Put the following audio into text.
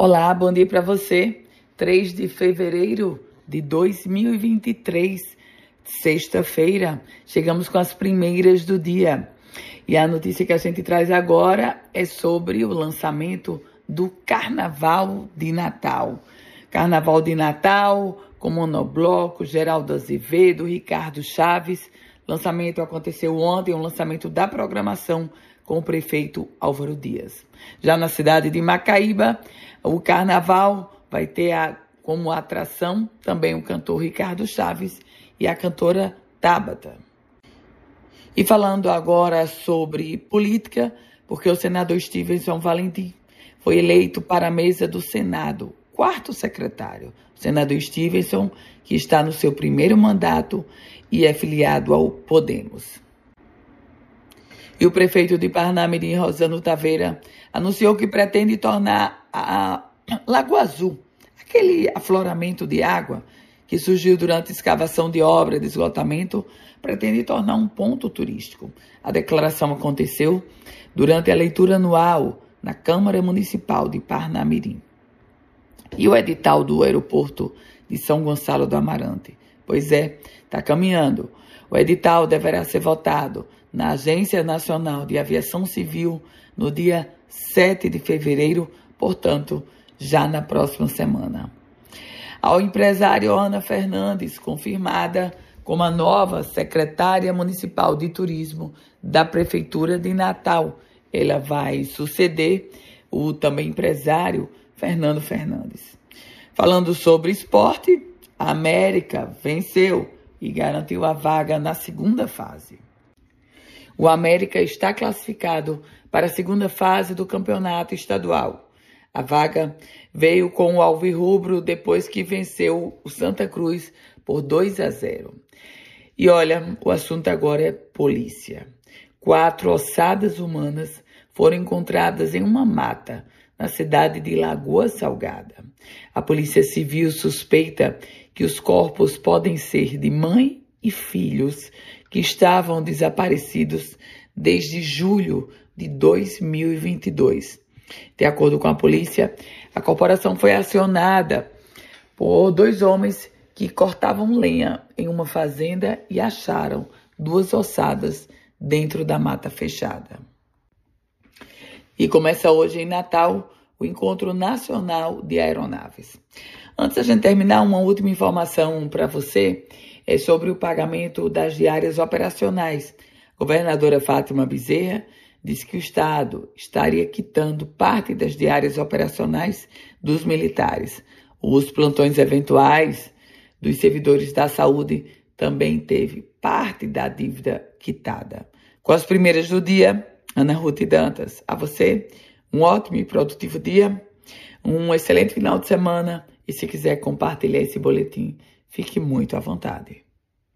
Olá, bom dia para você. 3 de fevereiro de 2023, sexta-feira. Chegamos com as primeiras do dia. E a notícia que a gente traz agora é sobre o lançamento do Carnaval de Natal. Carnaval de Natal, com monobloco, Geraldo Azevedo, Ricardo Chaves. Lançamento aconteceu ontem, um lançamento da programação com o prefeito Álvaro Dias. Já na cidade de Macaíba, o carnaval vai ter a, como atração também o cantor Ricardo Chaves e a cantora Tabata. E falando agora sobre política, porque o senador Stevenson Valentim foi eleito para a mesa do Senado, quarto secretário. Senador Stevenson, que está no seu primeiro mandato e é filiado ao Podemos. E o prefeito de Parnamirim, Rosano Taveira, anunciou que pretende tornar a Lagoa Azul, aquele afloramento de água que surgiu durante escavação de obra de esgotamento, pretende tornar um ponto turístico. A declaração aconteceu durante a leitura anual na Câmara Municipal de Parnamirim. E o edital do aeroporto de São Gonçalo do Amarante? Pois é, está caminhando. O edital deverá ser votado na Agência Nacional de Aviação Civil no dia 7 de fevereiro, portanto, já na próxima semana. Ao empresário Ana Fernandes, confirmada como a nova secretária municipal de turismo da Prefeitura de Natal. Ela vai suceder o também empresário Fernando Fernandes. Falando sobre esporte, a América venceu e garantiu a vaga na segunda fase. O América está classificado para a segunda fase do campeonato estadual. A vaga veio com o Alvirrubro depois que venceu o Santa Cruz por 2 a 0. E olha, o assunto agora é polícia. Quatro ossadas humanas foram encontradas em uma mata na cidade de Lagoa Salgada. A Polícia Civil suspeita que os corpos podem ser de mãe e filhos que estavam desaparecidos desde julho de 2022. De acordo com a polícia, a corporação foi acionada por dois homens que cortavam lenha em uma fazenda e acharam duas ossadas dentro da mata fechada. E começa hoje em Natal o Encontro Nacional de Aeronaves. Antes da gente terminar, uma última informação para você é sobre o pagamento das diárias operacionais. A governadora Fátima Bezerra disse que o Estado estaria quitando parte das diárias operacionais dos militares. Os plantões eventuais dos servidores da saúde também teve parte da dívida quitada. Com as primeiras do dia, Ana Ruth Dantas, a você um ótimo e produtivo dia, um excelente final de semana e se quiser compartilhar esse boletim, Fique muito à vontade.